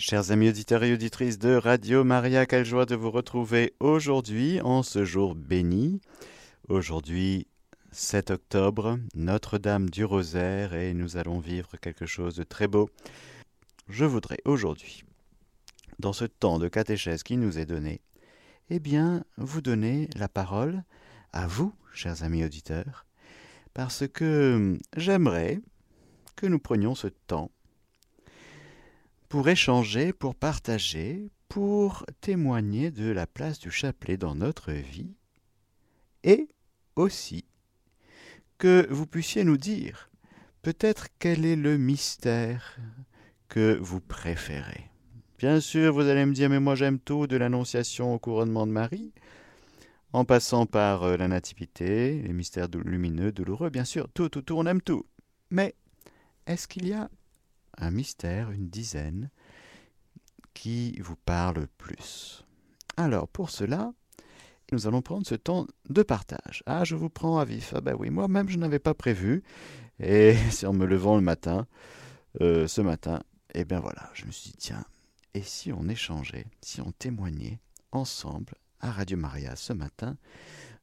Chers amis auditeurs et auditrices de Radio Maria, quelle joie de vous retrouver aujourd'hui en ce jour béni. Aujourd'hui, 7 octobre, Notre-Dame du Rosaire et nous allons vivre quelque chose de très beau. Je voudrais aujourd'hui, dans ce temps de catéchèse qui nous est donné, eh bien, vous donner la parole à vous, chers amis auditeurs, parce que j'aimerais que nous prenions ce temps pour échanger, pour partager, pour témoigner de la place du chapelet dans notre vie, et aussi que vous puissiez nous dire peut-être quel est le mystère que vous préférez. Bien sûr, vous allez me dire, mais moi j'aime tout, de l'Annonciation au couronnement de Marie, en passant par euh, la Nativité, les mystères lumineux, douloureux, bien sûr, tout, tout, tout, on aime tout. Mais est-ce qu'il y a un mystère, une dizaine, qui vous parle plus. Alors, pour cela, nous allons prendre ce temps de partage. Ah, je vous prends à vif. Ah ben oui, moi-même, je n'avais pas prévu. Et c'est en me levant le matin, euh, ce matin, et eh bien voilà, je me suis dit, tiens, et si on échangeait, si on témoignait ensemble à Radio Maria ce matin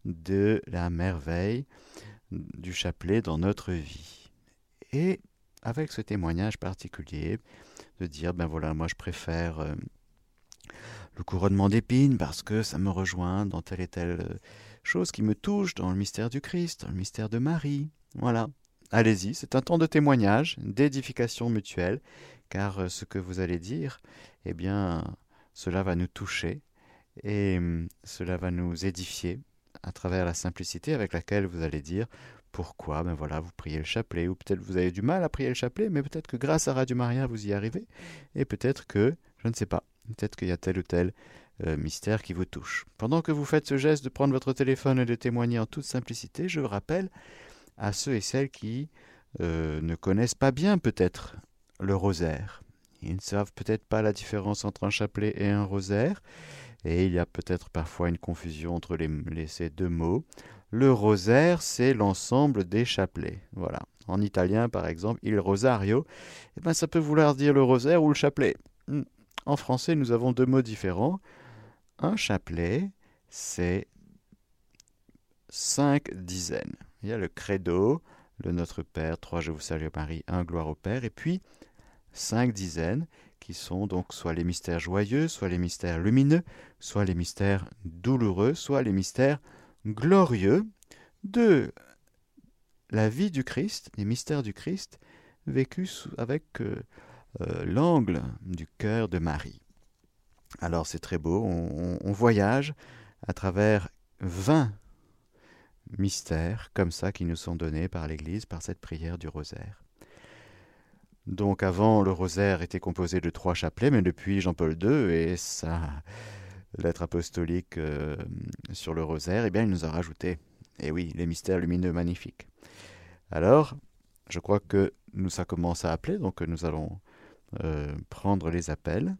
de la merveille du chapelet dans notre vie? Et avec ce témoignage particulier, de dire, ben voilà, moi je préfère euh, le couronnement d'épines parce que ça me rejoint dans telle et telle euh, chose qui me touche dans le mystère du Christ, dans le mystère de Marie. Voilà. Allez-y, c'est un temps de témoignage, d'édification mutuelle, car euh, ce que vous allez dire, eh bien, cela va nous toucher et hum, cela va nous édifier à travers la simplicité avec laquelle vous allez dire pourquoi Ben voilà, vous priez le chapelet, ou peut-être vous avez du mal à prier le chapelet, mais peut-être que grâce à Radio Maria, vous y arrivez, et peut-être que, je ne sais pas, peut-être qu'il y a tel ou tel euh, mystère qui vous touche. Pendant que vous faites ce geste de prendre votre téléphone et de témoigner en toute simplicité, je rappelle à ceux et celles qui euh, ne connaissent pas bien peut-être le rosaire. Ils ne savent peut-être pas la différence entre un chapelet et un rosaire, et il y a peut-être parfois une confusion entre ces deux mots. Le rosaire, c'est l'ensemble des chapelets. Voilà. En italien, par exemple, il rosario, eh ben, ça peut vouloir dire le rosaire ou le chapelet. Hmm. En français, nous avons deux mots différents. Un chapelet, c'est cinq dizaines. Il y a le credo, le Notre Père, trois Je vous salue Marie, un gloire au Père, et puis cinq dizaines qui sont donc soit les mystères joyeux, soit les mystères lumineux, soit les mystères douloureux, soit les mystères glorieux de la vie du Christ, les mystères du Christ, vécus avec euh, euh, l'angle du cœur de Marie. Alors c'est très beau, on, voyage à travers 20 mystères comme ça qui nous sont donnés par l'Église, par cette prière du rosaire. Donc avant, le rosaire était composé de trois chapelets, mais depuis Jean-Paul II et sa lettre apostolique euh, sur le rosaire, eh bien, il nous a rajouté, eh oui, les mystères lumineux magnifiques. Alors, je crois que nous, ça commence à appeler, donc nous allons euh, prendre les appels,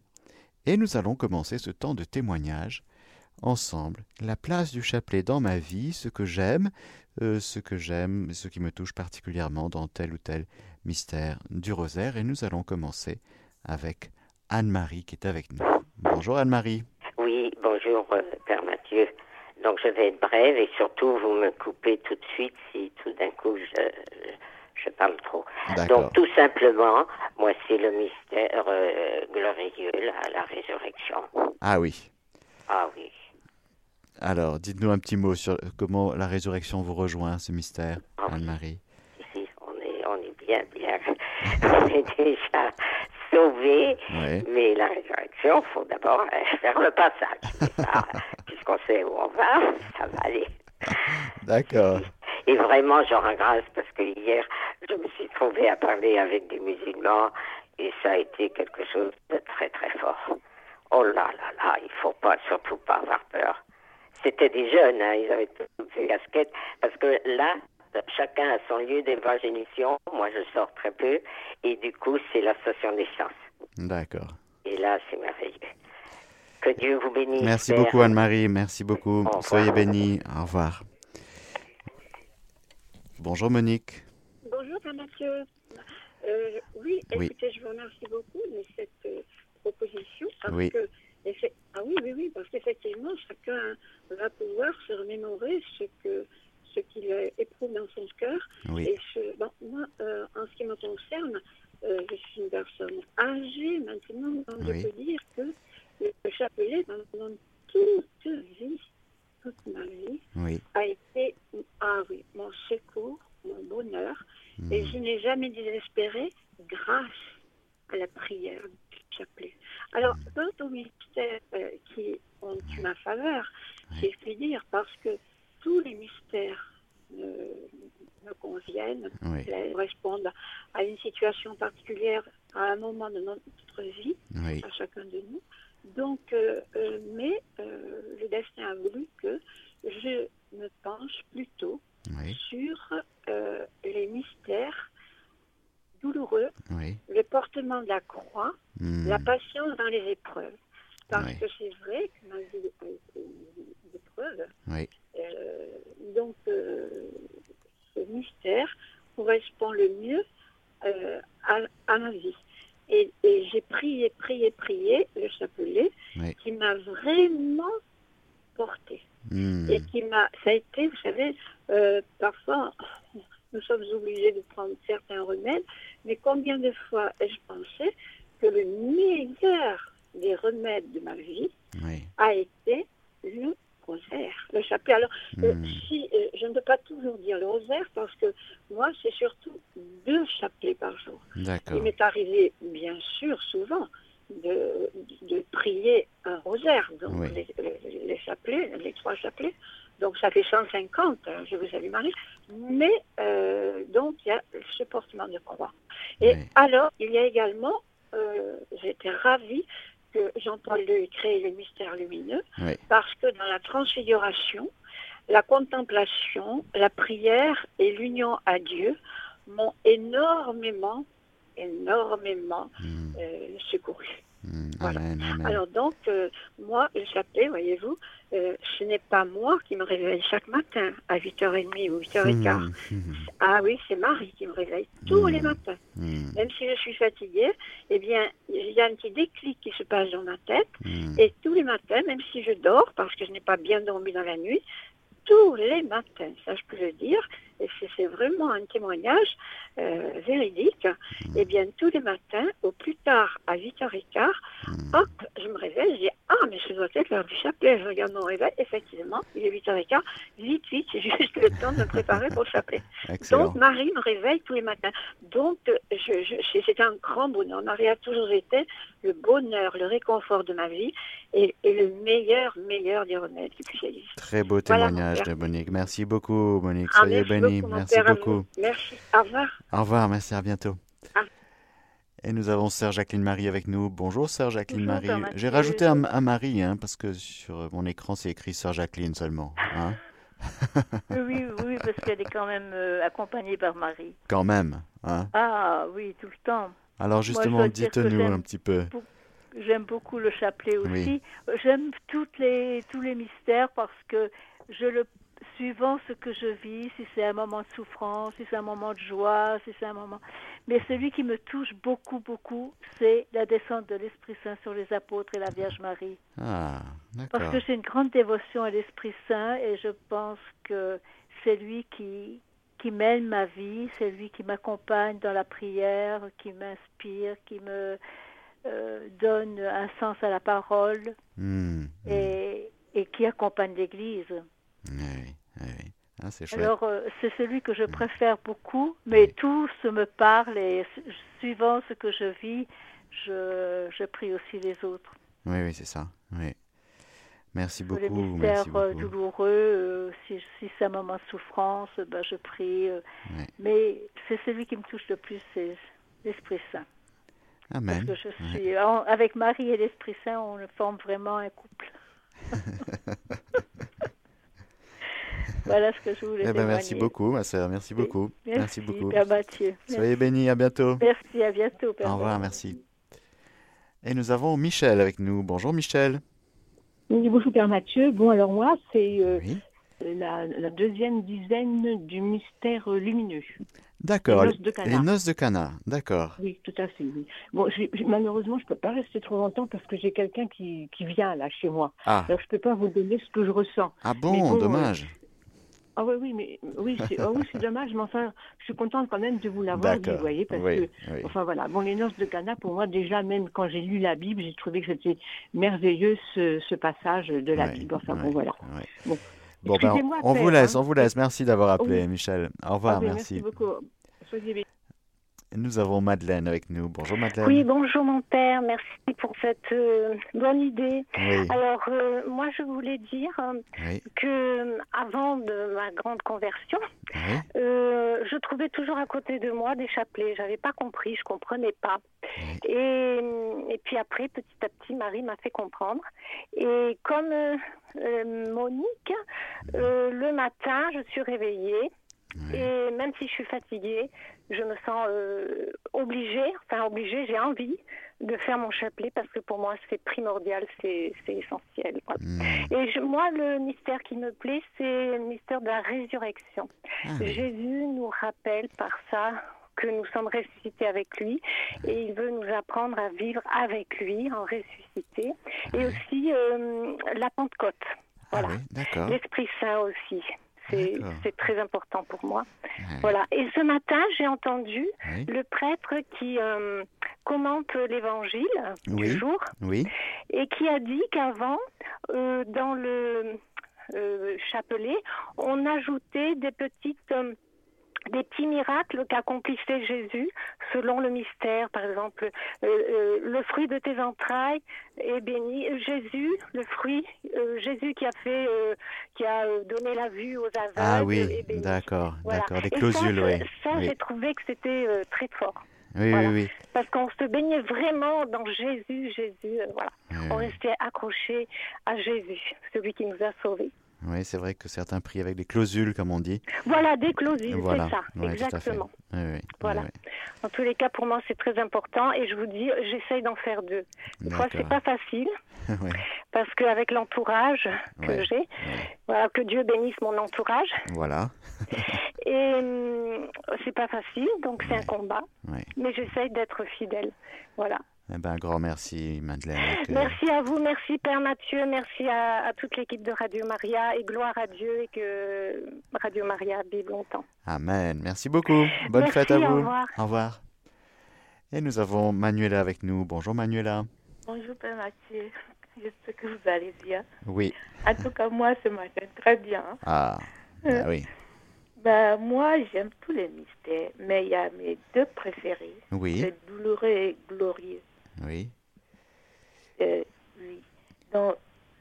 et nous allons commencer ce temps de témoignage ensemble. La place du chapelet dans ma vie, ce que j'aime, euh, ce que j'aime, ce qui me touche particulièrement dans tel ou tel mystère du rosaire, et nous allons commencer avec Anne-Marie qui est avec nous. Bonjour Anne-Marie. Bonjour, euh, Père Mathieu. Donc, je vais être brève et surtout, vous me coupez tout de suite si tout d'un coup je, je parle trop. Donc, tout simplement, moi, c'est le mystère euh, glorieux, la, la résurrection. Ah oui. Ah oui. Alors, dites-nous un petit mot sur comment la résurrection vous rejoint, ce mystère, ah Anne-Marie. Oui, on est, on est bien, bien. on est déjà mais la résurrection, il faut d'abord faire le passage. Puisqu'on sait où on va, ça va aller. D'accord. Et vraiment, j'en rends grâce parce que hier, je me suis trouvée à parler avec des musulmans et ça a été quelque chose de très très fort. Oh là là là, il faut pas, surtout pas avoir peur. C'était des jeunes, hein, ils avaient toutes ces casquettes, parce que là, chacun a son lieu d'évangélisation. Moi, je sors très peu. Et du coup, c'est la station des sciences. D'accord. Et là, c'est merveilleux. Que Dieu vous bénisse. Merci beaucoup, Anne-Marie. Merci beaucoup. Soyez bénis. Au revoir. Bonjour, Monique. Bonjour, Mathieu. Euh, oui, écoutez, je vous remercie beaucoup de cette euh, proposition Parce Oui. que, ah oui, oui, oui, parce qu'effectivement, chacun va pouvoir se remémorer ce que ce qu'il éprouve dans son cœur. Oui. Et je- bon, moi, euh, en ce qui me concerne, euh, je suis une personne âgée maintenant, donc Oui. je peux dire que le chapelet, pendant toute vie, toute ma vie, Oui. a été ah oui, mon secours, mon bonheur. Et Hmm. je n'ai jamais désespéré grâce à la prière du chapelet. Alors, quant aux mystères euh, qui ont eu ma faveur, si je puis dire, parce que tous les mystères me, me conviennent, Oui. elles correspondent à une situation à un moment de notre vie, Oui. à chacun de nous. Donc, euh, euh, mais euh, le destin a voulu que je me penche plutôt Oui. sur euh, les mystères douloureux, Oui. le portement de la croix, Hmm. la patience dans les épreuves. Parce que c'est vrai que ma vie a été une épreuve. Oui. Euh, donc, euh, ce mystère correspond le mieux euh, à, à ma vie. Et, et j'ai prié, prié, prié le chapelet Oui. qui m'a vraiment porté. Hmm. Et qui m'a. Ça a été, vous savez, euh, parfois, nous sommes obligés de prendre certains remèdes, mais combien de fois ai-je pensé que le meilleur des remèdes de ma vie Oui. a été le rosaire, le chapelet. Alors, euh, Hmm. si, euh, je ne peux pas toujours dire le rosaire parce que moi, c'est surtout deux chapelets par jour. Il m'est arrivé, bien sûr, souvent, de, de prier un rosaire, donc Oui. les, les- les chapelets, les trois chapelets. Donc ça fait 150, hein, je vous salue Marie. Mais euh, donc il y a ce portement de croix. Et Oui. alors, il y a également, euh, j'étais ravie que Jean-Paul II ait créé le mystère lumineux, Oui. parce que dans la transfiguration, la contemplation, la prière et l'union à Dieu m'ont énormément, énormément Hmm. euh, secouru. Voilà. Amen. Amen. Alors donc, euh, moi, le chapelet, voyez-vous, euh, ce n'est pas moi qui me réveille chaque matin à 8h30 ou 8h15. Hmm. Ah oui, c'est Marie qui me réveille tous Mhm. les matins. Même si je suis fatiguée, eh bien, il y a un petit déclic qui se passe dans ma tête. Et tous les matins, même si je dors, parce que je n'ai pas bien dormi dans la nuit, tous les matins, ça je peux le dire, et c'est vraiment un témoignage euh, véridique, eh bien tous les matins, au plus tard à 8h15, hop, je me réveille, je dis Ah, mais ce doit être l'heure du chapelet. Je regarde mon réveil, effectivement, il est 8h15, vite, vite, c'est juste le temps de me préparer pour le chapelet. Excellent. Donc Marie me réveille tous les matins. Donc je, je, un grand bonheur. Marie a toujours été le bonheur, le réconfort de ma vie et, et le meilleur, meilleur des remèdes qui puisse exister. Très beau témoignage de Monique. Merci beaucoup, Monique. Ah, Soyez merci Merci beaucoup. Merci. Au revoir. Au revoir. Merci. À bientôt. Ah. Et nous avons Sœur Jacqueline Marie avec nous. Bonjour, Sœur Jacqueline Bonjour, Marie. J'ai rajouté un, un Marie, hein, parce que sur mon écran, c'est écrit Sœur Jacqueline seulement. hein. Oui, oui, parce qu'elle est quand même euh, accompagnée par Marie. Quand même. Hein. Ah oui, tout le temps. Alors justement, dites-nous un petit peu. J'aime beaucoup le chapelet aussi. Oui. J'aime toutes les, tous les mystères parce que je le suivant ce que je vis, si c'est un moment de souffrance, si c'est un moment de joie, si c'est un moment. Mais celui qui me touche beaucoup, beaucoup, c'est la descente de l'Esprit Saint sur les apôtres et la Vierge Marie. Ah, Parce que j'ai une grande dévotion à l'Esprit Saint et je pense que c'est lui qui, qui mène ma vie, c'est lui qui m'accompagne dans la prière, qui m'inspire, qui me euh, donne un sens à la parole Hmm, hmm. et, et qui accompagne l'Église. Oui, oui. Ah. Alors euh, c'est celui que je préfère beaucoup, mais tous me parlent et su- suivant ce que je vis, je, je prie aussi les autres. Oui, oui, c'est ça. Oui. Merci Sur les beaucoup. mystères Merci euh, beaucoup. douloureux, euh, si, si c'est un moment de souffrance, ben, je prie. euh. Mais c'est celui qui me touche le plus, c'est l'Esprit Saint. Amen. Parce que je suis, avec Marie et l'Esprit Saint, on forme vraiment un couple. voilà ce que je voulais Eh ben, merci beaucoup, ma sœur. Merci beaucoup. Merci, beaucoup. Père Mathieu. Soyez bénis. À bientôt. Merci, à bientôt. Père Au revoir. Merci. Et nous avons Michel avec nous. Bonjour, Michel. Oui, bonjour Père Mathieu. Bon, alors moi, c'est euh, Oui. la, la deuxième dizaine du mystère lumineux. D'accord. Les noces de Cana. Les noces de Cana, d'accord. Oui, tout à fait. oui. Bon, malheureusement, je ne peux pas rester trop longtemps parce que j'ai quelqu'un qui, qui vient là chez moi. Ah, Alors, je ne peux pas vous donner ce que je ressens. ah bon, bon, dommage. Ah oui, oui, mais oui, c'est ah oui, dommage, mais enfin, je suis contente quand même de vous l'avoir dit, vous voyez, parce Oui, que, oui. enfin voilà, bon, les noces de Cana, pour moi, déjà, même quand j'ai lu la Bible, j'ai trouvé que c'était merveilleux ce, ce passage de la Bible. Enfin bon, voilà. Bon. Bon, ben, on, vous laisse, hein. on vous laisse. Merci d'avoir appelé. Michel. Au revoir, Ah oui, merci. beaucoup. Soyez bénis. Nous avons Madeleine avec nous. Bonjour, Madeleine. Oui, bonjour mon père, merci pour cette euh, bonne idée. Oui, Alors, euh, moi, je voulais dire euh, oui, que euh, avant de ma grande conversion, oui. je trouvais toujours à côté de moi des chapelets. J'avais pas compris, je comprenais pas. Et, et puis après, petit à petit, Marie m'a fait comprendre. Et comme Monique, le matin, je suis réveillée. Et même si je suis fatiguée, je me sens euh, obligée, enfin obligée, j'ai envie de faire mon chapelet parce que pour moi c'est primordial, c'est essentiel. voilà. Hmm. Et je- moi, le mystère qui me plaît, c'est le mystère de la résurrection. Ah oui. Jésus nous rappelle par ça que nous sommes ressuscités avec lui et il veut nous apprendre à vivre avec lui en ressuscité. Et aussi euh, la Pentecôte. Ah Voilà. oui. L'Esprit Saint aussi. C'est très important pour moi. Ouais. Voilà. Et ce matin, j'ai entendu le prêtre qui euh, commente l'évangile Oui. du jour oui, et qui a dit qu'avant, euh, dans le euh, chapelet, on ajoutait des petites. Des petits miracles qu'accomplissait Jésus selon le mystère. Par exemple, euh, euh, le fruit de tes entrailles est béni. Jésus, le fruit, euh, Jésus qui a fait, qui a donné la vue aux aveugles. Ah oui, d'accord, Voilà. d'accord. Les Et clausules, oui. Ça, Oui, j'ai trouvé que c'était très fort. oui, voilà. oui. Parce qu'on se baignait vraiment dans Jésus, Jésus, voilà. oui. On Oui, restait accroché à Jésus, celui qui nous a sauvés. Oui, c'est vrai que certains prient avec des clausules, comme on dit. Voilà, des clausules, Voilà, c'est ça, Ouais, exactement. Oui, oui, Voilà. oui, En tous les cas, pour moi, c'est très important et je vous dis, j'essaye d'en faire deux. Des fois, c'est pas facile parce qu'avec l'entourage que Ouais. j'ai, voilà, que Dieu bénisse mon entourage. voilà. Et hum, c'est pas facile, donc c'est un combat, mais j'essaye d'être fidèle. Voilà. Eh ben, un grand merci, Madeleine. que- Merci à vous, merci Père Mathieu, merci à, à toute l'équipe de Radio Maria et gloire à Dieu et que Radio Maria vive longtemps. Amen. Merci beaucoup. Bonne Merci, fête à au vous. revoir. Au revoir. Et nous avons Manuela avec nous. Bonjour, Manuela. Bonjour Père Mathieu, j'espère que vous allez bien. Oui. En tout cas, moi ce matin, très bien. Ah, ah oui. Ben, moi, j'aime tous les mystères, mais il y a mes deux préférés. Oui, C'est douloureux et glorieux. Oui, Euh, oui. Donc,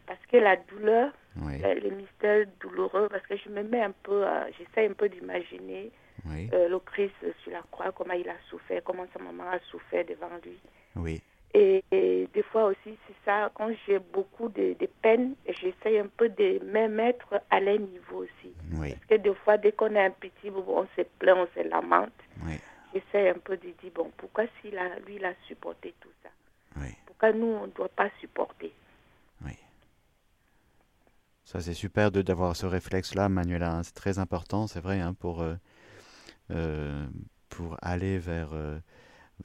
parce que la douleur, oui, euh, les mystères douloureux, parce que je me mets un peu, à- j'essaie un peu d'imaginer oui, euh, le Christ sur la croix, comment il a souffert, comment sa maman a souffert devant lui. oui, Et, et des fois aussi, c'est ça, quand j'ai beaucoup de, de peine, j'essaie un peu de me mettre à leur niveau aussi. oui, Parce que des fois, dès qu'on est un petit, on se plaint, on se lamente. oui, J'essaie un peu de dire, bon, pourquoi s'il a, lui, il a supporté tout ça? Oui, Pourquoi nous, on ne doit pas supporter oui. Ça, c'est super d'avoir ce réflexe-là, Manuela. hein. C'est très important, c'est vrai, hein, pour, euh, euh, pour aller vers, euh,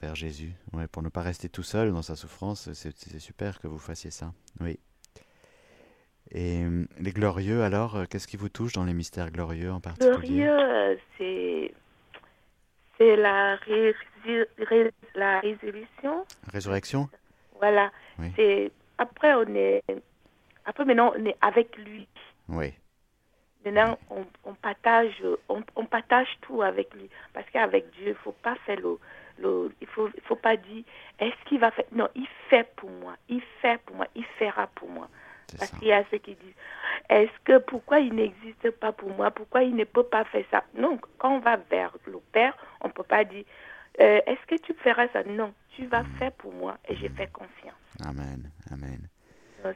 vers Jésus. Ouais, pour ne pas rester tout seul dans sa souffrance, c'est super que vous fassiez ça. Oui. Et les glorieux, alors, qu'est-ce qui vous touche dans les mystères glorieux en particulier? Glorieux, c'est c'est la, ré- ré- la résolution. Résurrection Voilà. Oui. C'est après on est après maintenant on est avec lui. Oui, Maintenant, on, on partage, on, on partage tout avec lui. Parce qu'avec Dieu, il faut pas faire le, le il faut, il faut pas dire, est-ce qu'il va faire? Non, il fait pour moi, il fait pour moi, il fera pour moi. Parce qu'il y a ceux qui disent, est-ce que pourquoi il n'existe pas pour moi? Pourquoi il ne peut pas faire ça? Non, quand on va vers le Père, on ne peut pas dire, euh, est-ce que tu feras ça? Non, tu vas faire pour moi et je fais confiance. Amen, amen.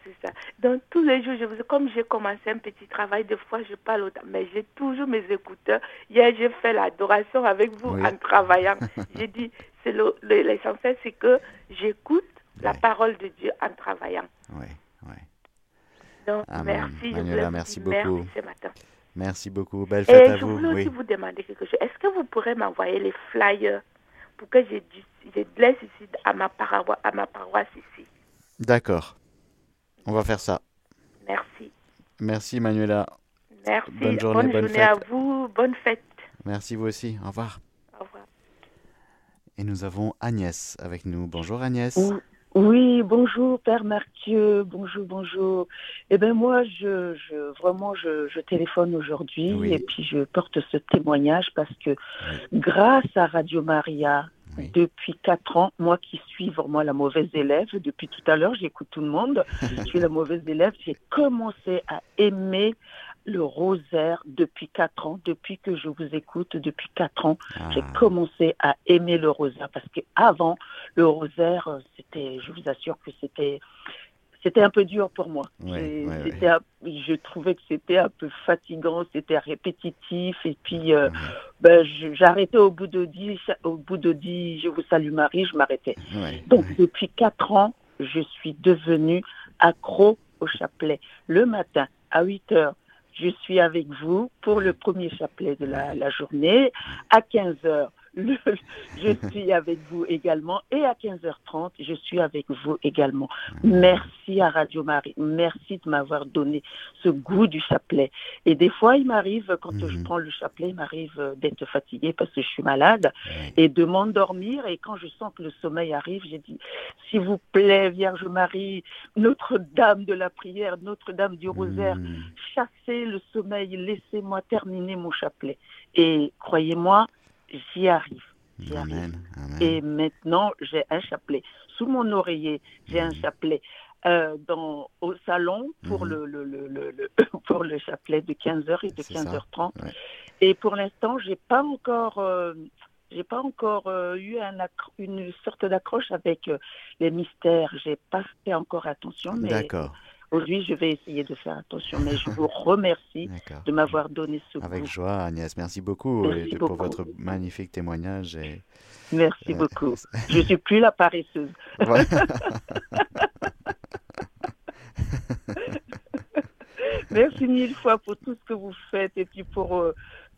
C'est ça. Donc, tous les jours, je vous, comme j'ai commencé un petit travail, des fois, je parle autant, mais j'ai toujours mes écouteurs. Hier, j'ai fait l'adoration avec vous Oui. en travaillant. j'ai dit, c'est le- le- l'essentiel, c'est que j'écoute la parole de Dieu en travaillant. Oui. Donc, Amen. merci. je Manuela, merci beaucoup. Merci ce matin. Merci beaucoup. Belle fête Et à je vous. voulais aussi Oui. vous demander quelque chose. Est-ce que vous pourrez m'envoyer les flyers pour que je, je laisse ici à ma, paroisse, à ma paroisse ici? D'accord. On va faire ça. Merci. Merci Manuela. Merci. Bonne journée, bonne journée à fête. vous. Bonne fête. Merci vous aussi. Au revoir. Au revoir. Et nous avons Agnès avec nous. Bonjour Agnès. Oui, Oui, bonjour Père Mathieu, bonjour, bonjour. Eh bien moi, je, je vraiment, je, je téléphone aujourd'hui Oui. et puis je porte ce témoignage parce que grâce à Radio Maria, Oui. depuis quatre ans, moi qui suis vraiment la mauvaise élève, depuis tout à l'heure, j'écoute tout le monde, je suis la mauvaise élève, j'ai commencé à aimer le rosaire depuis quatre ans, depuis que je vous écoute, depuis quatre ans. Ah, J'ai commencé à aimer le rosaire parce que avant le rosaire, euh, c'était, je vous assure que c'était, c'était un peu dur pour moi. Ouais, un- je trouvais que c'était un peu fatigant, c'était répétitif et puis euh, ben, j'arrêtais au bout de dix, au bout de dix, je vous salue Marie, je m'arrêtais. Donc depuis quatre ans, je suis devenue accro au chapelet. Le matin à 8 heures, je suis avec vous pour le premier chapelet de la, journée. À 15 heures, le- je suis avec vous également. Et à 15h30, je suis avec vous également. Merci à Radio Marie. Merci de m'avoir donné ce goût du chapelet. Et des fois, il m'arrive, quand je Mhm. prends le chapelet, il m'arrive euh, d'être fatiguée parce que je suis malade et de m'endormir. Et quand je sens que le sommeil arrive, j'ai dit, s'il vous plaît, Vierge Marie, Notre-Dame de la prière, Notre-Dame du rosaire, Mm. chassez le sommeil, laissez-moi terminer mon chapelet. Et croyez-moi, j'y arrive. J'y arrive. Amen. Amen. Et maintenant, j'ai un chapelet. Sous mon oreiller, j'ai un Mhm. chapelet. Euh, dans, au salon pour, Mhm. le, le, le, pour le chapelet de 15h et de C'est ça. 15h30. Ouais. Et pour l'instant, j'ai pas encore, euh, j'ai pas encore euh, eu un une sorte d'accroche avec les mystères. J'ai pas fait encore attention, mais D'accord. Aujourd'hui, je vais essayer de faire attention. Mais je vous remercie de m'avoir donné ce Avec joie, Agnès. Merci beaucoup Merci et pour votre magnifique témoignage. Et... Merci Euh, beaucoup. Je suis plus la paresseuse. Merci mille fois pour tout ce que vous faites et puis pour euh,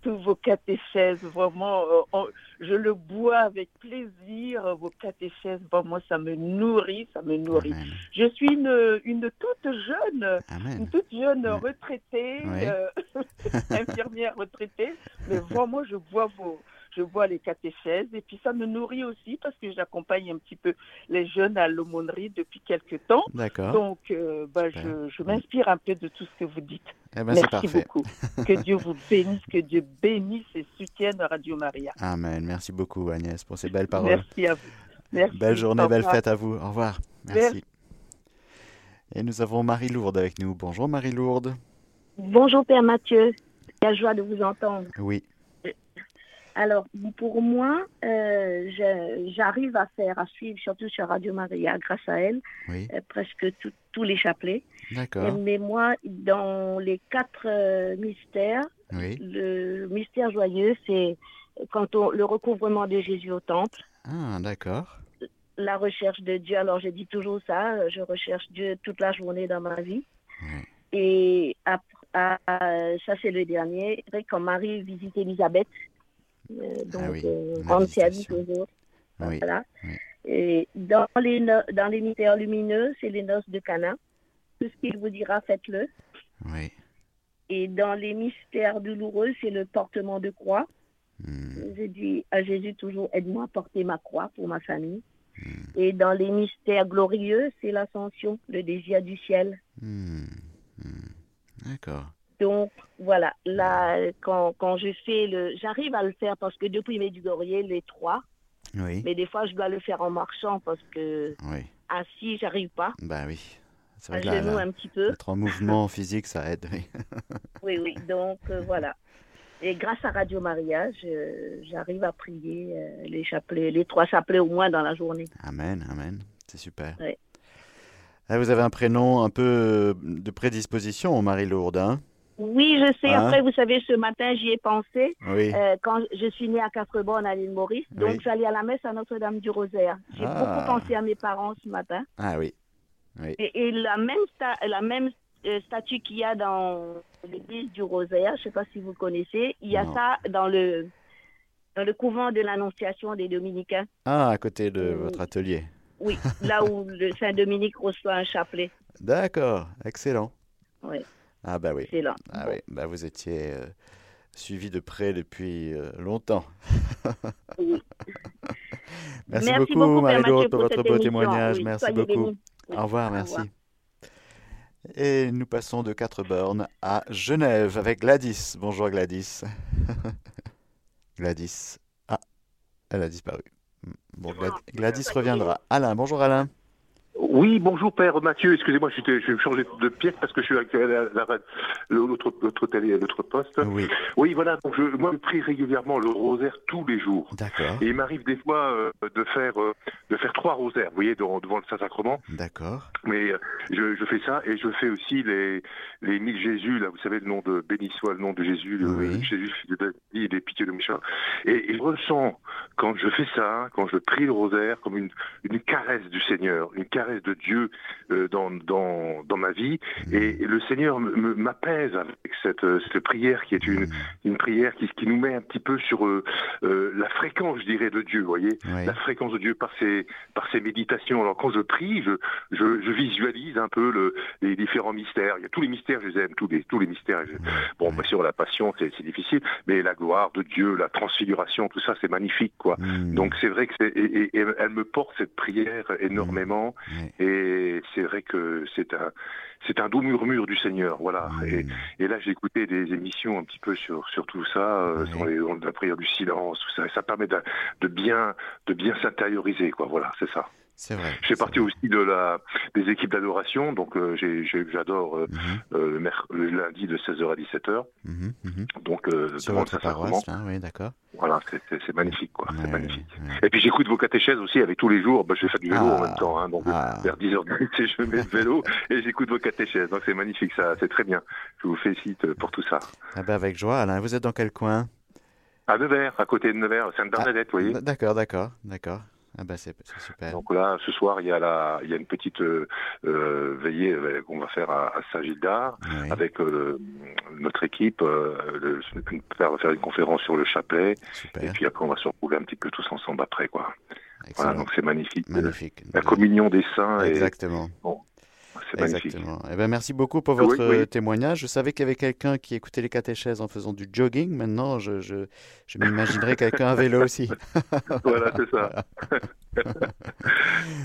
tous vos catéchèses. Vraiment, euh, on- je le bois avec plaisir, euh, vos catéchèses. Bon, moi, ça me nourrit, ça me nourrit. Amen. Je suis une, une toute jeune, une toute jeune retraitée, euh, infirmière retraitée. Mais vraiment, je bois vos, je bois les catéchèses et puis ça me nourrit aussi parce que j'accompagne un petit peu les jeunes à l'aumônerie depuis quelques temps. D'accord. Donc, euh, bah, je, je m'inspire un peu de tout ce que vous dites. Eh ben, c'est Merci parfait. beaucoup. Que Dieu vous bénisse, que Dieu bénisse et soutienne Radio Maria. Amen. Merci beaucoup, Agnès, pour ces belles paroles. Merci à vous. Merci. Belle journée, belle fête à vous. Au revoir. Merci. Et nous avons Marie-Lourde avec nous. Bonjour Marie-Lourde. Bonjour Père Mathieu, quelle joie de vous entendre. Oui. Alors pour moi, euh, j'arrive à faire, à suivre surtout sur Radio Maria grâce à elle, Oui. euh, presque tout- tous les chapelets. D'accord. Mais moi, dans les quatre euh, mystères, Oui. le mystère joyeux, c'est quand on, le recouvrement de Jésus au temple, Ah, d'accord. la recherche de Dieu. Alors je dis toujours ça, je recherche Dieu toute la journée dans ma vie. Oui. Et après, ça c'est le dernier. Après, quand Marie visite Élisabeth, euh, donc Ah oui, euh, rendre service visitation. aux autres. Oui. Voilà. oui. Et dans les, no- dans les mystères lumineux, c'est les noces de Cana. Tout ce qu'il vous dira, faites-le. Oui. Et dans les mystères douloureux, c'est le portement de croix. Hmm. Je dis à Jésus toujours, aide-moi à porter ma croix pour ma famille. Hmm. Et dans les mystères glorieux, c'est l'ascension, le désir du ciel. Hmm. D'accord. Donc voilà, là, quand, quand je fais le, j'arrive à le faire parce que depuis Medjugorje, les trois, Oui. mais des fois je dois le faire en marchant parce que Oui. assis, j'arrive pas, Bah oui. C'est vrai que là, là, un petit peu. être en mouvement physique, ça aide. Oui. Oui, oui, donc euh, voilà. Et grâce à Radio Maria, j'arrive à prier euh, les chapelets, les trois chapelets au moins dans la journée. Amen, amen. C'est super. Ouais. Ah, vous avez un prénom un peu de prédisposition, Marie-Lourde, hein? Oui, je sais. Hein? Après, vous savez, ce matin, j'y ai pensé. Oui. Euh, quand je suis née à Quatre-Bornes, à l'île Maurice, donc Oui. j'allais à la messe à Notre-Dame du Rosaire. J'ai Ah. beaucoup pensé à mes parents ce matin. Ah oui. Oui. Et, et la même sta- la même euh, statue qu'il y a dans l'église du Rosaire, je ne sais pas si vous connaissez. Il y a Non. ça dans le, dans le couvent de l'Annonciation des Dominicains. Ah, à côté de votre atelier. Oui, là où le Saint-Dominique reçoit un chapelet. D'accord, excellent. Oui, Ah bah oui. Ah Bon. oui, bah vous étiez euh, suivi de près depuis euh, longtemps. Oui. Merci, Merci beaucoup, beaucoup, Mathieu, pour pour votre beau émission. témoignage. Oui, Merci beaucoup. Oui. Au revoir, Au merci. revoir. Et nous passons de quatre bornes à Genève avec Gladys. Bonjour Gladys. Gladys. Ah, elle a disparu. Hmm. Bon, Glad- Gladys reviendra. Alain, bonjour Alain. Oui, bonjour Père Mathieu. Excusez-moi, je vais changer de pièce parce que je suis actuellement à la- la- l'autre l'autre poste. Oui, Oui, voilà. Donc je, moi, je prie régulièrement le rosaire tous les jours. d'accord, Et il m'arrive des fois euh, de faire euh, de faire trois rosaires, vous voyez, devant, devant le Saint-Sacrement. d'accord. Mais euh, je, je fais ça et je fais aussi les les mille Jésus. Là, vous savez le nom de béni soit le nom de Jésus, le Oui. Jésus de David, est pitié de méchants. Et, et je ressens quand je fais ça, quand je prie le rosaire, comme une une caresse du Seigneur, une caresse de Dieu euh, dans dans dans ma vie. Et, et le Seigneur m'apaise avec cette euh, cette prière qui est une Hmm. une prière qui qui nous met un petit peu sur euh, euh, la fréquence, je dirais, de Dieu. Vous voyez Oui, la fréquence de Dieu par ses par ses méditations. Alors quand je prie, je je, je visualise un peu le, les différents mystères. Il y a tous les mystères, je les aime, tous les tous les mystères. Je- bon, bien sûr, la passion, c'est c'est difficile, mais la gloire de Dieu, la transfiguration, tout ça, c'est magnifique, quoi. Hmm. Donc c'est vrai que c'est et, et- et elle me porte cette prière énormément Et c'est vrai que c'est un c'est un doux murmure du Seigneur, voilà. Et, et là, j'ai écouté des émissions un petit peu sur sur tout ça, euh, sur les, la prière du silence, tout ça. Et ça permet de, de bien de bien s'intérioriser, quoi. Voilà, c'est ça. C'est vrai. Je fais partie vrai. aussi de la des équipes d'adoration, donc euh, j'adore euh, Mhm, euh, le, le lundi de 16h à 17h, mhm, mhm. donc Sur votre paroisse, là, oui, d'accord. Voilà, c'est- magnifique, quoi. Ouais, C'est magnifique. ouais. Et puis j'écoute vos catéchèses aussi avec tous les jours. Bah, je fais du vélo en Ah. même temps, hein, donc Ah. vers 10h, je mets le vélo et j'écoute vos catéchèses. Donc c'est magnifique, ça, c'est très bien. Je vous félicite pour tout ça. Ah ben avec joie, Alain. Vous êtes dans quel coin? À Nevers, à côté de Nevers, Sainte-Bernadette, vous voyez. D'accord, d'accord, d'accord. Ah ben c'est super. Donc là, ce soir, il y a la, il y a une petite euh, euh, veillée euh, qu'on va faire à, à Saint-Gildard Oui, avec euh, notre équipe. Euh, le, on va faire une conférence sur le chapelet et puis après, on va se retrouver un petit peu tous ensemble après, quoi. Voilà, donc c'est magnifique. Magnifique. La communion des saints, et Exactement. C'est magnifique. Exactement. Eh ben, merci beaucoup pour Oui, votre oui. euh, témoignage. Je savais qu'il y avait quelqu'un qui écoutait les catéchèses en faisant du jogging. Maintenant, je, je, je m'imaginerais quelqu'un à vélo aussi. voilà, c'est ça.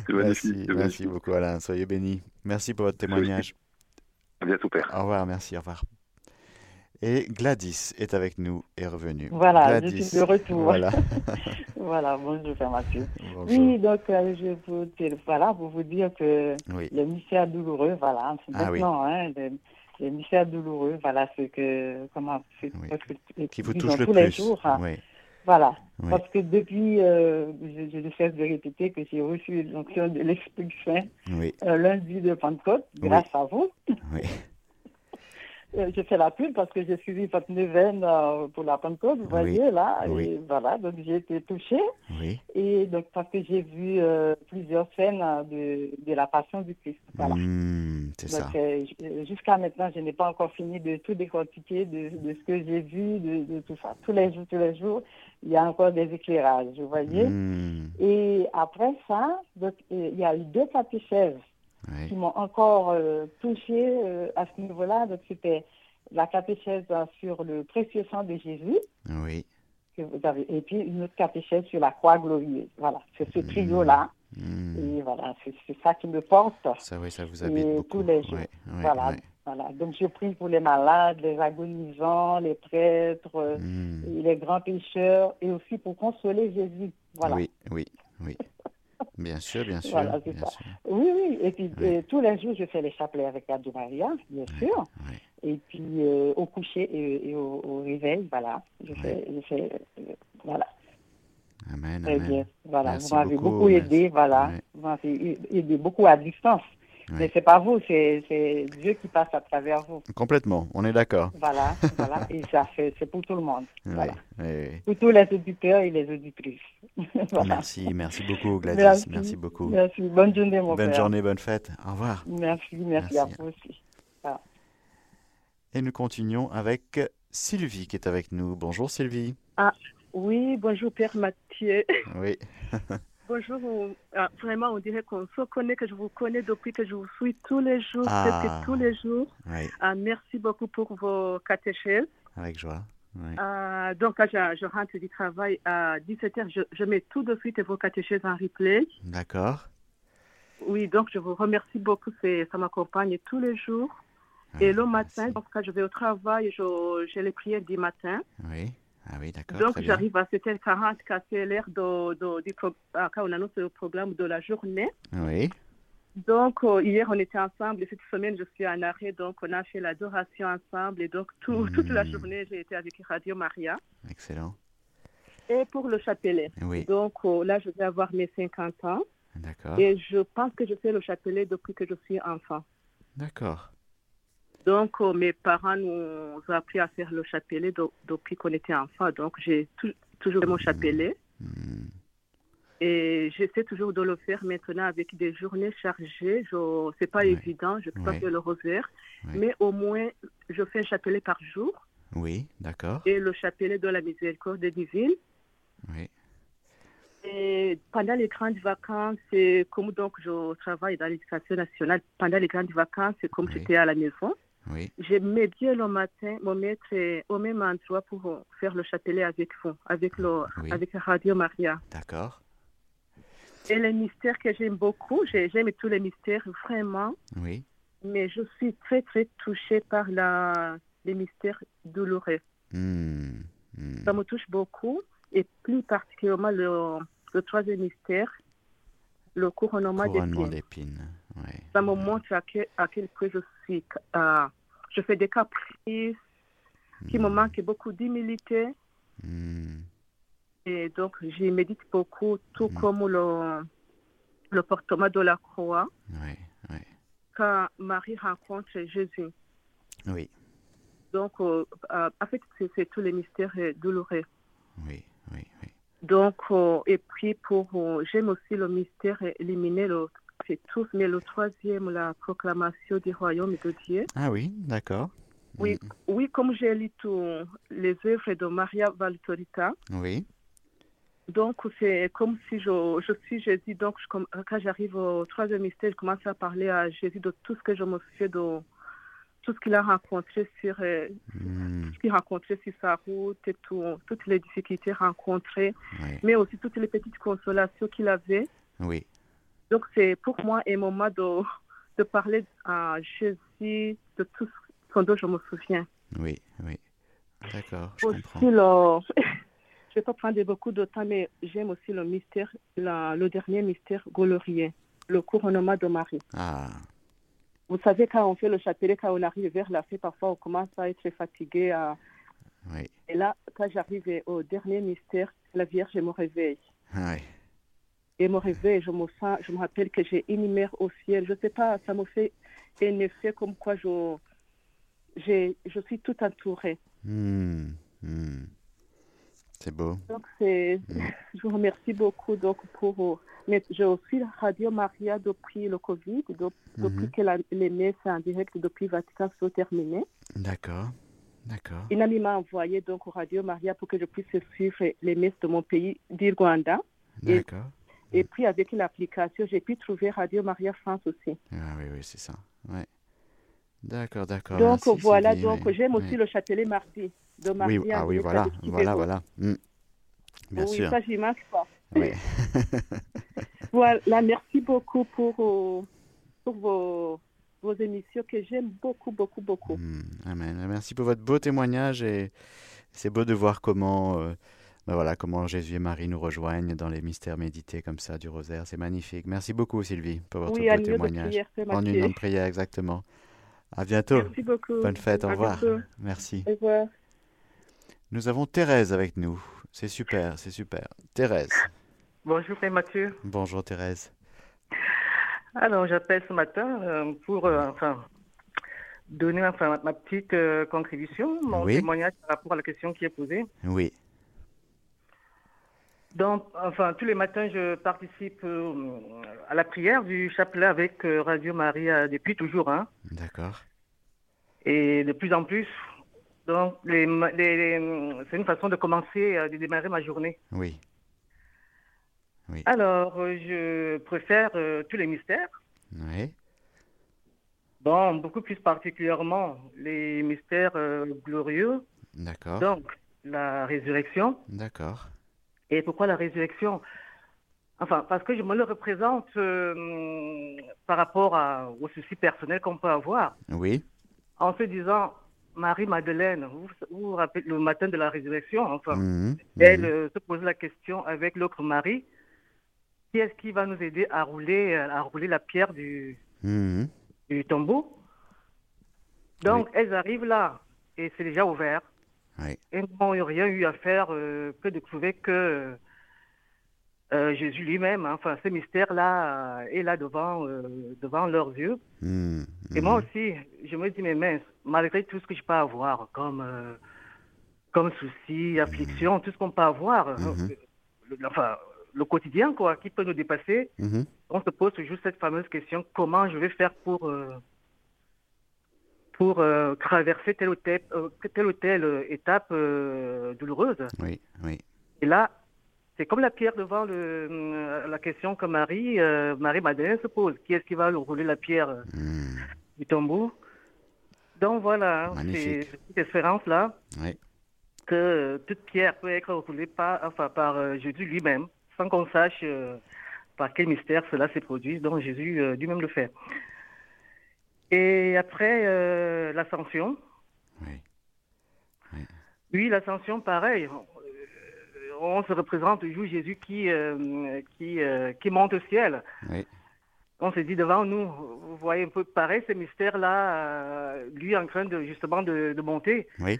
c'est magnifique. Merci, merci beaucoup Alain. Soyez bénis. Merci pour votre témoignage. À bientôt, Père. Au revoir, merci, au revoir. Et Gladys est avec nous et revenue. Voilà, je Gladys. suis de retour. Voilà. Voilà, bonjour Mathieu. Bonjour. Oui, donc euh, je vous voilà, pour vous dire que Oui. le mystère douloureux, voilà, c'est Ah oui. maintenant, hein, le, le mystère douloureux, voilà, ce que, comment, c'est Oui. Qui vous touche le tous les plus. jours, hein. Oui. Voilà, Oui. parce que depuis, euh, je, je ne cesse de répéter que j'ai reçu l'onction de l'Esprit Saint Oui. euh, lundi de Pentecôte, grâce à vous. Euh, Je fais la pub parce que j'ai suivi votre neuvaine euh, pour la Pentecôte, vous Oui. voyez là, Oui. et voilà, donc j'ai été touchée. Oui. Et donc, parce que j'ai vu euh, plusieurs scènes euh, de, de la Passion du Christ. Voilà. Hmm, c'est ça. Jusqu'à maintenant, je n'ai pas encore fini de tout décortiquer de, de ce que j'ai vu, de, de tout ça. Tous les jours, tous les jours, il y a encore des éclairages, vous voyez. Hmm, Et après ça, donc, il y a eu deux catéchèses oui. qui m'ont encore euh, touchée euh, à ce niveau-là. Donc, c'était la catéchèse euh, sur le précieux sang de Jésus Oui. que vous avez, et puis une autre catéchèse sur la croix glorieuse. Voilà, c'est ce trio-là. Hmm. Et voilà, c'est ça qui me porte. Ça, oui, ça vous habite Et beaucoup. tous les jours. Oui, oui, voilà, voilà. Donc je prie pour les malades, les agonisants, les prêtres, euh, Hmm. et les grands pécheurs, et aussi pour consoler Jésus. Voilà. Oui, oui, oui. Bien sûr, bien sûr. Voilà, c'est bien ça. sûr. Oui, oui. Et puis Oui. euh, tous les jours, je fais les chapelets avec la Maria, bien sûr. oui. Et puis euh, au coucher et, et au, au réveil, voilà. Je fais, je fais euh, voilà. Amen, Très amen. bien. Voilà. Merci vous m'avez beaucoup, beaucoup, aidé, voilà. Vous m'avez aidé beaucoup à distance. Ouais. Mais c'est pas vous, c'est c'est Dieu qui passe à travers vous. Complètement, on est d'accord. Voilà, voilà. Et ça fait, c'est pour tout le monde. Oui, Voilà. oui, oui. Pour tous les auditeurs et les auditrices. voilà. Merci, merci beaucoup Gladys, Merci. merci, beaucoup. Merci. Bonne journée, mon Bonne père. journée, bonne fête. Au revoir. Merci, merci, Merci. à vous aussi. Voilà. Et nous continuons avec Sylvie qui est avec nous. Bonjour Sylvie. Ah, oui, bonjour Père Mathieu. Oui. bonjour. Ah, vraiment, on dirait qu'on se connaît, que je vous connais depuis que je vous suis tous les jours, Ah. presque tous les jours. Oui, Ah, merci beaucoup pour vos catéchèses. avec joie. Oui. Ah, donc, quand je, je rentre du travail à 17h, je, je mets tout de suite vos catéchèses en replay. D'accord. Oui, donc je vous remercie beaucoup. Ça m'accompagne tous les jours. Et le matin, donc, quand je vais au travail, j'ai les prières du matin. Oui. Ah oui, d'accord. Donc, j'arrive à 7h40 quand c'est l'heure de, ah, quand on annonce le programme de la journée. Oui. Donc, euh, hier, on était ensemble et cette semaine, je suis en arrêt. Donc, on a fait l'adoration ensemble. Et donc, tout- toute la journée, j'ai été avec Radio Maria. Excellent. Et pour le chapelet. Oui. Donc, euh, là, je vais avoir mes 50 ans. D'accord. Et je pense que je fais le chapelet depuis que je suis enfant. D'accord. Donc, euh, mes parents nous ont appris à faire le chapelet do- depuis qu'on était enfant. Donc, j'ai tou- toujours fait mon chapelet. Hmm. Et j'essaie toujours de le faire maintenant avec des journées chargées. Ce n'est pas évident, je ne peux pas faire le rosaire. Ouais. Mais au moins, je fais un chapelet par jour. Oui, d'accord. Et le chapelet de la miséricorde divine. Oui. Et pendant les grandes vacances, c'est comme donc je travaille dans l'éducation nationale, pendant les grandes vacances, c'est comme j'étais à la maison. Oui. J'aimais bien le matin me mettre au même endroit pour faire le chapelet avec vous, avec, le, Oui. avec Radio Maria. D'accord. Et les mystères que j'aime beaucoup, j'ai- j'aime tous les mystères vraiment, Oui. mais je suis très très touchée par la, les mystères douloureux. Hmm. Hmm. Ça me touche beaucoup, et plus particulièrement le, le troisième mystère, le couronnement, d'épines. Oui. Ça me montre à quel, à quel point je euh, je fais des caprices qui me manquent beaucoup d'humilité. Hmm. Et donc, j'y médite beaucoup, tout comme le, le portement de la croix. Oui. Oui. Quand Marie rencontre Jésus. Oui. Donc, euh, euh, en fait, c'est tous les mystères douloureux. Oui. Oui. Oui. Donc, euh, et puis, pour, j'aime aussi le mystère éliminé, le, c'est tous, mais le troisième, la proclamation du royaume de Dieu. Ah oui, d'accord. Oui, oui, comme j'ai lu tous les œuvres de Maria Valtorita, Oui. donc c'est comme si je, je suis Jésus. Donc, je quand j'arrive au troisième mystère, je commence à parler à Jésus de tout ce que je me suis de tout ce qu'il a rencontré sur, euh, Hmm. ce qu'il a rencontré sur sa route, et tout, toutes les difficultés rencontrées, Oui. mais aussi toutes les petites consolations qu'il avait. Oui. Donc, c'est pour moi un moment de, de parler à Jésus de tout ce dont je me souviens. Oui. Oui. D'accord, je aussi comprends. le... je vais pas prendre beaucoup de temps, mais j'aime aussi le mystère, la- le dernier mystère glorieux, le couronnement de Marie. Ah. Vous savez, quand on fait le chapelet, quand on arrive vers la fin, parfois on commence à être fatigué. à- Oui. Et là, quand j'arrive au dernier mystère, la Vierge me réveille. Ah oui. Et me réveille, je me sens, je me rappelle que j'ai une mère au ciel. Je sais pas, ça me fait un effet comme quoi je, je suis tout entourée. Hmm. Hmm. C'est beau. Donc, c'est, je vous remercie beaucoup donc, pour. Mais j'ai aussi la Radio Maria depuis le Covid, donc, depuis Mhm. que la- les messes en direct depuis Vatican sont terminées. D'accord. D'accord. Une amie m'a envoyé donc au Radio Maria pour que je puisse suivre les messes de mon pays. Et, D'accord. Et puis, avec l'application, j'ai pu trouver Radio Maria France aussi. Ah oui, oui, c'est ça. Ouais. D'accord, d'accord. donc, merci, voilà, donc oui. j'aime Oui. aussi le chapelet mardi. De mardi Oui, ah oui, voilà, voilà, voilà. Hmm. Bien oui, sûr. ça, j'y manque pas. Oui. Voilà, merci beaucoup pour, euh, pour vos, vos émissions que j'aime beaucoup, beaucoup, beaucoup. Hmm, Amen. Merci pour votre beau témoignage et c'est beau de voir comment, euh, ben voilà, comment Jésus et Marie nous rejoignent dans les mystères médités comme ça du rosaire. C'est magnifique. Merci beaucoup, Sylvie, pour votre Oui, beau témoignage. prière, en union de prière, exactement. À bientôt. Merci beaucoup. Bonne fête, au revoir. Merci. Au revoir. Nous avons Thérèse avec nous. C'est super, c'est super. Thérèse. Bonjour, Frère Mathieu. Bonjour Thérèse. Alors, j'appelle ce matin euh, pour euh, enfin, donner enfin, ma- ma petite euh, contribution, mon Oui. témoignage par rapport à la question qui est posée. Oui. Donc, enfin, tous les matins, je participe euh, à la prière du chapelet avec euh, Radio Maria depuis toujours. Hein. D'accord. Et de plus en plus, donc, les, ma- les- les- c'est une façon de commencer, euh, de démarrer ma journée. Oui. Alors, euh, je préfère tous les mystères. Oui. Bon, beaucoup plus particulièrement les mystères glorieux. D'accord. Donc, la résurrection. D'accord. Et pourquoi la résurrection? Enfin, parce que je me le représente euh, par rapport à, aux soucis personnels qu'on peut avoir. Oui. En se disant, Marie-Madeleine, vous, vous vous rappelez le matin de la résurrection, enfin, Mhm, elle mhm. euh, se pose la question avec l'autre Marie, qui est-ce qui va nous aider à rouler, à rouler la pierre du, Mhm. du tombeau? Donc, elles arrivent là, et c'est déjà ouvert. Oui. Et n'ont rien eu à faire euh, que de trouver que euh, Jésus lui-même, hein, enfin, ce mystère-là euh, est là devant, euh, devant leurs yeux. Mhm. Et moi aussi, je me dis, mais mince, malgré tout ce que je peux avoir comme, euh, comme soucis, afflictions, tout ce qu'on peut avoir, euh, le, enfin, le quotidien, quoi, qui peut nous dépasser, on se pose toujours cette fameuse question, comment je vais faire pour, euh, pour euh, traverser telle ou telle, euh, telle, ou telle euh, étape euh, douloureuse Oui, oui. Et là, c'est comme la pierre devant le, la question que Marie, euh, Marie-Madeleine se pose. Qui est-ce qui va rouler la pierre euh, du tombeau? Donc voilà, hein, c'est cette espérance-là Oui. que toute pierre peut être roulée par, enfin, par Jésus lui-même, sans qu'on sache par quel mystère cela s'est produit. Donc Jésus lui-même le fait. Et après euh, l'ascension. Oui, l'ascension, pareil. Euh, On se représente toujours Jésus qui, euh, qui, euh, qui monte au ciel. Oui. On se dit devant nous, vous voyez un peu pareil, ce mystère-là, euh, lui en train de justement de, de monter. Oui.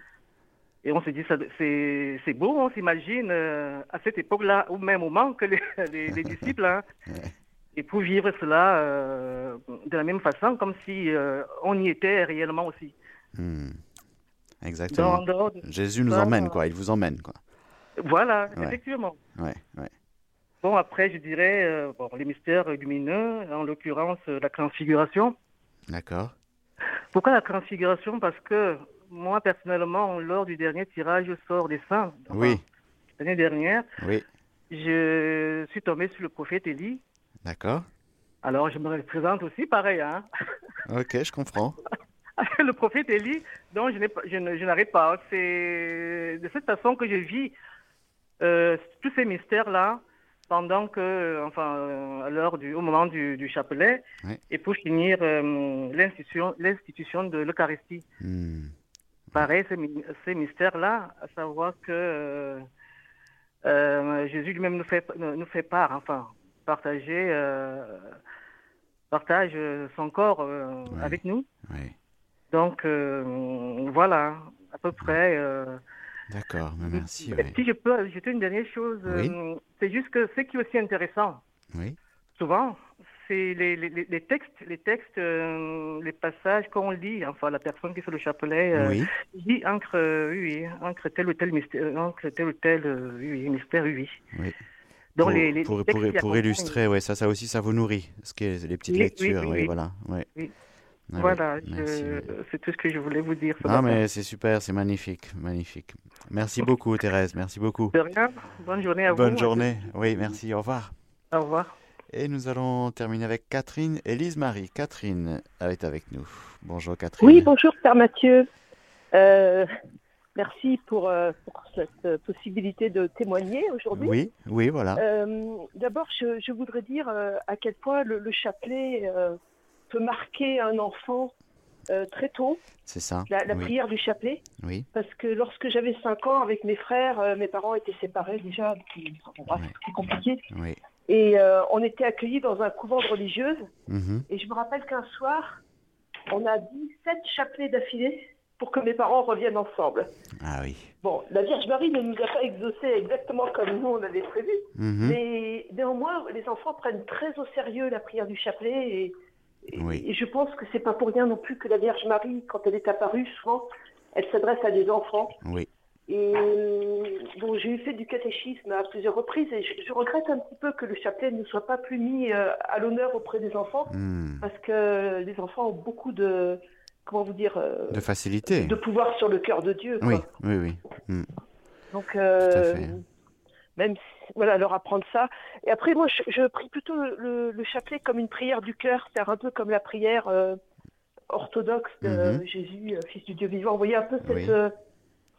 Et on se dit, c'est c'est beau, on s'imagine euh, à cette époque-là, au même moment que les, les- les disciples, hein, et pour vivre cela euh, de la même façon, comme si euh, on y était réellement aussi. Mhm. Exactement. Dans- Jésus nous emmène, quoi. Il vous emmène, quoi. Voilà, Ouais. effectivement. Ouais, ouais. Bon, après, je dirais, euh, bon, les mystères lumineux, en l'occurrence, la transfiguration. D'accord. Pourquoi la transfiguration? Parce que moi, personnellement, lors du dernier tirage au sort des saints, Oui, l'année dernière, oui. je suis tombé sur le prophète Élie. D'accord. Alors, je me présente aussi pareil, hein. Ok, je comprends. le prophète Élie, dont je, n'arrête pas. C'est de cette façon que je vis euh, tous ces mystères-là pendant que, enfin, euh, à l'heure du, au moment du, du chapelet, et pour finir euh, l'institution, l'institution de l'Eucharistie. Hmm. Pareil, ces, mystères-là, à savoir que euh, Jésus lui-même nous fait, nous fait part, enfin, partager, euh, partage euh, son corps euh, avec nous. Oui. Donc, voilà, à peu près. D'accord, merci. et. Si je peux ajouter une dernière chose, c'est juste que ce qui est aussi intéressant, souvent, c'est les, les, les- les textes, les textes, euh, les passages qu'on lit, enfin la personne qui fait le chapelet euh, Oui. lit entre, euh, oui, entre tel ou tel mystère, entre tel ou tel oui, mystère, oui. oui. Pour, les- les pour, textes pour- qui pour accompagnent- illustrer, ouais, ça, ça aussi, ça vous nourrit. Ce qui est les petites Oui, lectures, oui, oui, oui. voilà. Ouais. Oui. Ah oui, Voilà, c'est tout ce que je voulais vous dire. Ah, mais c'est super, c'est magnifique, magnifique. Merci beaucoup, Thérèse, merci beaucoup. De rien, bonne journée à vous. Bonne journée. Oui, merci, au revoir. Au revoir. Et nous allons terminer avec Catherine et Lise-Marie. Catherine est avec nous. Bonjour, Catherine. Oui, bonjour Père Mathieu. Euh, merci pour, euh, pour cette euh, possibilité de témoigner aujourd'hui. Oui, oui, voilà. Euh, D'abord, je, je voudrais dire euh, à quel point le, le chapelet peut marquer un enfant très tôt, C'est ça. la, la oui. prière du chapelet. Oui. Parce que lorsque j'avais 5 ans avec mes frères, mes parents étaient séparés déjà, bref, c'est compliqué. Oui. Et on était accueillis dans un couvent de religieuses. Mhm. Et je me rappelle qu'un soir, on a dit sept chapelets d'affilée pour que mes parents reviennent ensemble. Ah oui. Bon, la Vierge Marie ne nous a pas exaucés exactement comme nous on avait prévu, Mhm. mais néanmoins, les enfants prennent très au sérieux la prière du chapelet et, Oui. et je pense que c'est pas pour rien non plus que la Vierge Marie, quand elle est apparue, souvent, elle s'adresse à des enfants. Oui. Et euh, bon, j'ai eu fait du catéchisme à plusieurs reprises et je, je regrette un petit peu que le chapelet ne soit pas plus mis euh, à l'honneur auprès des enfants Hmm. parce que les enfants ont beaucoup de, comment vous dire, euh, De facilité. de pouvoir sur le cœur de Dieu. Quoi. Oui, oui, oui. Mm. Donc, euh, même si- voilà, leur apprendre ça. Et après, moi, je, je prie plutôt le, le- le chapelet comme une prière du cœur, c'est un peu comme la prière euh, orthodoxe de Mhm. Jésus, Fils du Dieu vivant. Vous voyez un peu cette, Oui.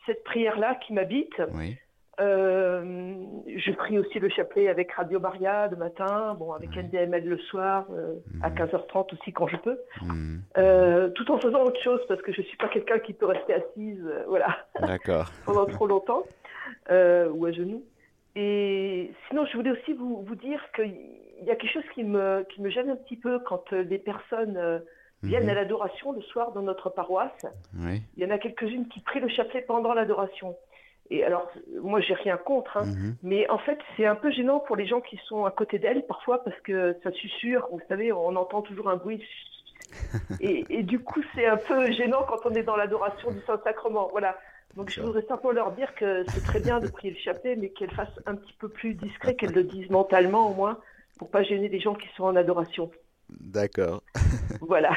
cette prière-là qui m'habite. Oui. Euh, je prie aussi le chapelet avec Radio Maria le matin, bon, avec NDML le soir, euh, à 15h30 aussi quand je peux. Mm. Euh, tout en faisant autre chose parce que je suis pas quelqu'un qui peut rester assise, voilà, D'accord. pendant trop longtemps ou à genoux. Et sinon, je voulais aussi vous, vous dire qu'il y a quelque chose qui me, qui me gêne un petit peu quand les personnes viennent Mhm. à l'adoration le soir dans notre paroisse. Oui. Il y en a quelques-unes qui prient le chapelet pendant l'adoration. Et alors, moi, j'ai rien contre, hein, Mhm. mais en fait, c'est un peu gênant pour les gens qui sont à côté d'elles parfois parce que ça susurre. Vous savez, on entend toujours un bruit. Et, et du coup, c'est un peu gênant quand on est dans l'adoration du Saint-Sacrement. Voilà. Donc, je voudrais simplement leur dire que c'est très bien de prier le chapelet, mais qu'elles fassent un petit peu plus discret, qu'elles le disent mentalement au moins, pour pas gêner les gens qui sont en adoration. D'accord. Voilà.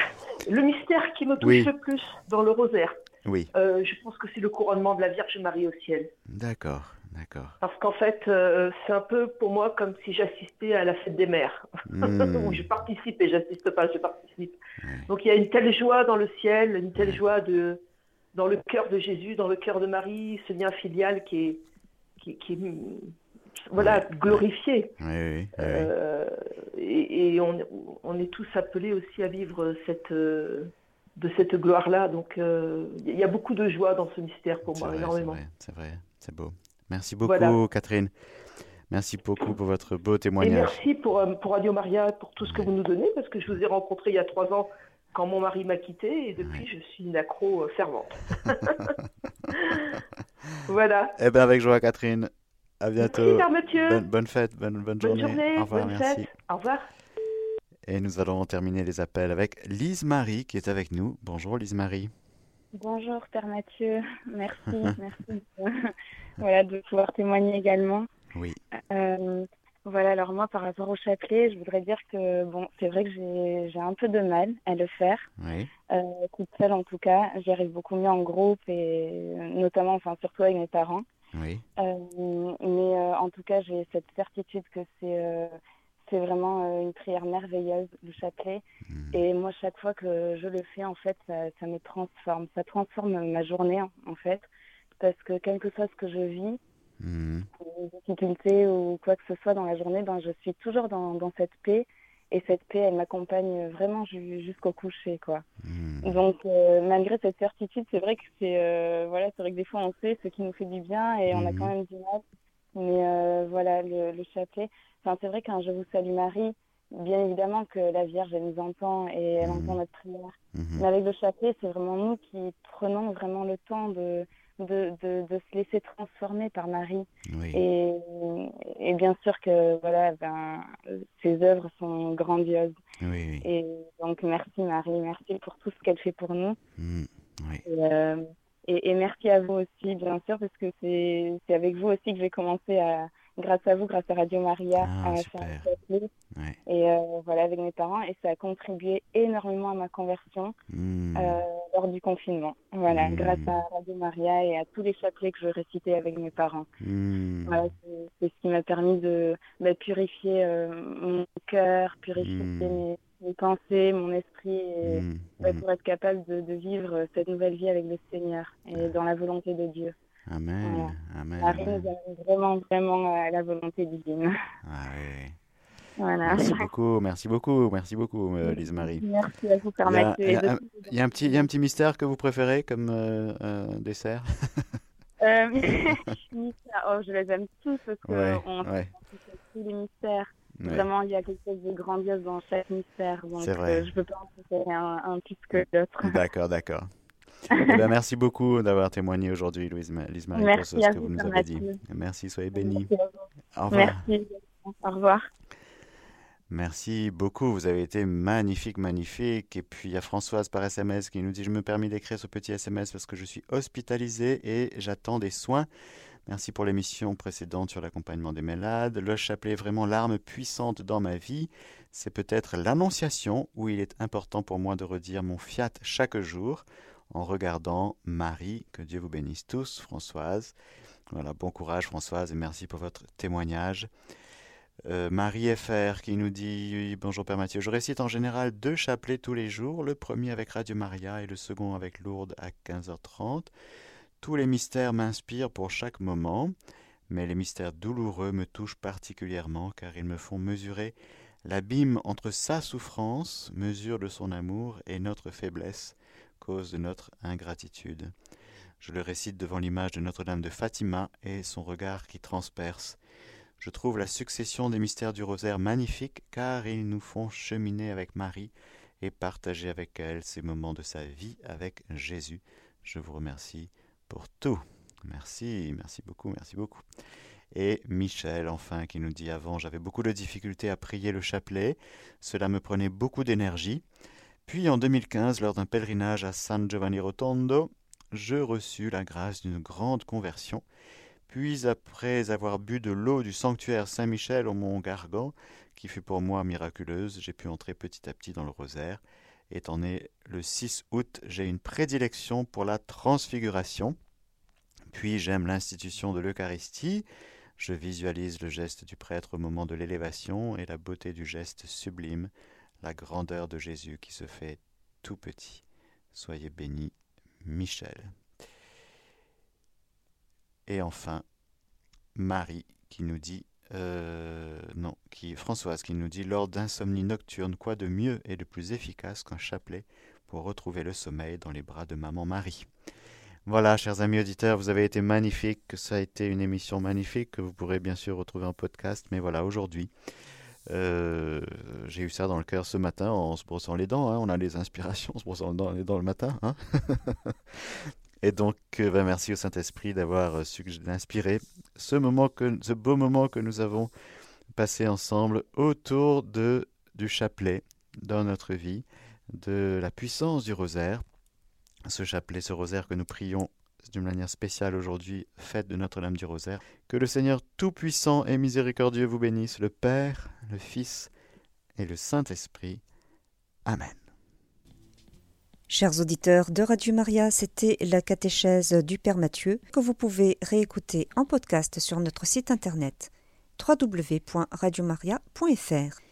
Le mystère qui me touche Oui. le plus dans le rosaire, Oui. euh, je pense que c'est le couronnement de la Vierge Marie au ciel. D'accord. D'accord. Parce qu'en fait, euh, c'est un peu pour moi comme si j'assistais à la fête des mères. Mm. Où je participe et j'assiste pas, je participe. Donc il y a une telle joie dans le ciel, une telle joie de, dans le cœur de Jésus, dans le cœur de Marie, ce lien filial qui est, qui, qui voilà, glorifié. Oui, oui, oui. Euh, et et on, on est tous appelés aussi à vivre cette, euh, de cette gloire-là. Donc euh, il y a beaucoup de joie dans ce mystère pour moi, vrai, énormément. C'est vrai, c'est beau. Merci beaucoup, Voilà. Catherine. Merci beaucoup pour votre beau Et témoignage. merci pour, euh, pour Radio Maria, pour tout ce que vous nous donnez, parce que je vous ai rencontré il y a trois ans quand mon mari m'a quitté, et depuis, je suis une accro euh, fervente. voilà. Eh bien, avec joie, Catherine. À bientôt. Merci. Bonne, bonne fête, bonne, bonne Bonne journée. journée, Au revoir, bonne merci. fête. Au revoir. Et nous allons terminer les appels avec Lise Marie qui est avec nous. Bonjour Lise Marie. Bonjour Père Mathieu, merci, merci de, voilà, de pouvoir témoigner également. Oui. Euh, voilà, alors moi par rapport au chapelet, je voudrais dire que bon, c'est vrai que j'ai un peu de mal à le faire, Oui. euh, toute seule en tout cas. J'y arrive beaucoup mieux en groupe et notamment, enfin surtout avec mes parents. Oui. Euh, mais euh, en tout cas, j'ai cette certitude que c'est euh, c'est vraiment euh, une prière merveilleuse, le chapelet. Et moi, chaque fois que je le fais, en fait, ça, ça me transforme. Ça transforme ma journée, en, en fait. Parce que quel que soit ce que je vis, des difficultés ou quoi que ce soit dans la journée, ben, je suis toujours dans, dans cette paix. Et cette paix, elle m'accompagne vraiment ju- jusqu'au coucher, quoi. Donc, euh, malgré cette certitude, c'est vrai que c'est euh, voilà, c'est vrai que des fois on sait ce qui nous fait du bien et on a Mhm. quand même du mal. Mais euh, voilà, le, le chapelet. Enfin, c'est vrai qu'un Je vous salue Marie, bien évidemment que la Vierge elle nous entend et elle entend notre prière. Mhm. Mais avec le chapelet, c'est vraiment nous qui prenons vraiment le temps de de, de, de se laisser transformer par Marie. Oui. Et, et bien sûr que voilà, ben, ses œuvres sont grandioses. Oui, oui. Et donc merci Marie, merci pour tout ce qu'elle fait pour nous. Et, euh, et, et merci à vous aussi, bien sûr, parce que c'est c'est avec vous aussi que j'ai commencé à, grâce à vous, grâce à Radio Maria, Ah, à. Et euh, voilà, avec mes parents, et ça a contribué énormément à ma conversion Mm. euh, lors du confinement. Voilà, Mm. grâce à Radio Maria et à tous les chapelets que je récitais avec mes parents. Mm. Voilà, c'est- ce qui m'a permis de bah, purifier euh, mon cœur, purifier mes, mes pensées, mon esprit, et, bah, pour être capable de, de vivre cette nouvelle vie avec le Seigneur et dans la volonté de Dieu. Amen. Voilà. Amen. Marie amen. vraiment, vraiment à la volonté divine. Ah, oui. Voilà. Merci beaucoup, merci beaucoup, merci beaucoup, euh, Lise Marie. Merci à vous, Père Il y a, un, il y a un petit, il y a un petit mystère que vous préférez comme euh, euh, dessert? Euh, oh, je les aime tous parce que Ouais, tous les mystères. Ouais. Vraiment, il y a quelque chose de grandiose dans chaque mystère. Donc, C'est vrai. euh, je peux pas en préférer un, un plus que l'autre. D'accord, d'accord. Eh ben, merci beaucoup d'avoir témoigné aujourd'hui, Louise, Ma- Lise Marie, pour ce, que vous, vous nous avez dit. Merci, soyez bénis. Merci à vous. Au revoir. Merci. Au revoir. Merci beaucoup, vous avez été magnifique, magnifique. Et puis il y a Françoise par SMS qui nous dit Je me permets d'écrire ce petit SMS parce que je suis hospitalisée et j'attends des soins Merci pour l'émission précédente sur l'accompagnement des malades. Le chapelet est vraiment l'arme puissante dans ma vie. C'est peut-être l'annonciation où il est important pour moi de redire mon fiat chaque jour en regardant Marie. Que Dieu vous bénisse tous, Françoise. Voilà, bon courage Françoise et merci pour votre témoignage. Euh, Marie FR qui nous dit Bonjour Père Mathieu, je récite en général deux chapelets tous les jours, le premier avec Radio Maria et le second avec Lourdes à 15h30. Tous les mystères m'inspirent pour chaque moment, mais les mystères douloureux me touchent particulièrement car ils me font mesurer l'abîme entre sa souffrance, mesure de son amour, et notre faiblesse, cause de notre ingratitude. Je le récite devant l'image de Notre-Dame de Fatima et son regard qui transperce. Je trouve la succession des mystères du rosaire magnifique car ils nous font cheminer avec Marie et partager avec elle ces moments de sa vie avec Jésus. Je vous remercie pour tout. Merci, merci beaucoup, merci beaucoup. Et Michel, enfin, qui nous dit avant, j'avais beaucoup de difficultés à prier le chapelet, cela me prenait beaucoup d'énergie. Puis en 2015, lors d'un pèlerinage à San Giovanni Rotondo, je reçus la grâce d'une grande conversion. Puis, après avoir bu de l'eau du sanctuaire Saint-Michel au mont Gargan, qui fut pour moi miraculeuse, j'ai pu entrer petit à petit dans le rosaire. Étant né le 6 août, j'ai une prédilection pour la transfiguration. Puis j'aime l'institution de l'Eucharistie. Je visualise le geste du prêtre au moment de l'élévation et la beauté du geste sublime, la grandeur de Jésus qui se fait tout petit. Soyez bénis Michel. Et enfin, Marie qui nous dit, euh, non, qui Françoise qui nous dit, lors d'insomnie nocturne, quoi de mieux et de plus efficace qu'un chapelet pour retrouver le sommeil dans les bras de maman Marie? Voilà, chers amis auditeurs, vous avez été magnifiques, ça a été une émission magnifique que vous pourrez bien sûr retrouver en podcast, mais voilà, aujourd'hui, euh, j'ai eu ça dans le cœur ce matin en se brossant les dents. Hein. On a les inspirations en se brossant les dents le matin. Hein. Et donc, euh, ben, merci au Saint-Esprit d'avoir euh, su ce, moment que, ce beau moment que nous avons passé ensemble autour du chapelet dans notre vie, de la puissance du rosaire. Ce chapelet, ce rosaire que nous prions d'une manière spéciale aujourd'hui, fête de Notre-Dame du Rosaire. Que le Seigneur Tout-Puissant et Miséricordieux vous bénisse, le Père, le Fils et le Saint-Esprit. Amen. Chers auditeurs de Radio Maria, c'était la catéchèse du Père Mathieu que vous pouvez réécouter en podcast sur notre site internet www.radiomaria.fr.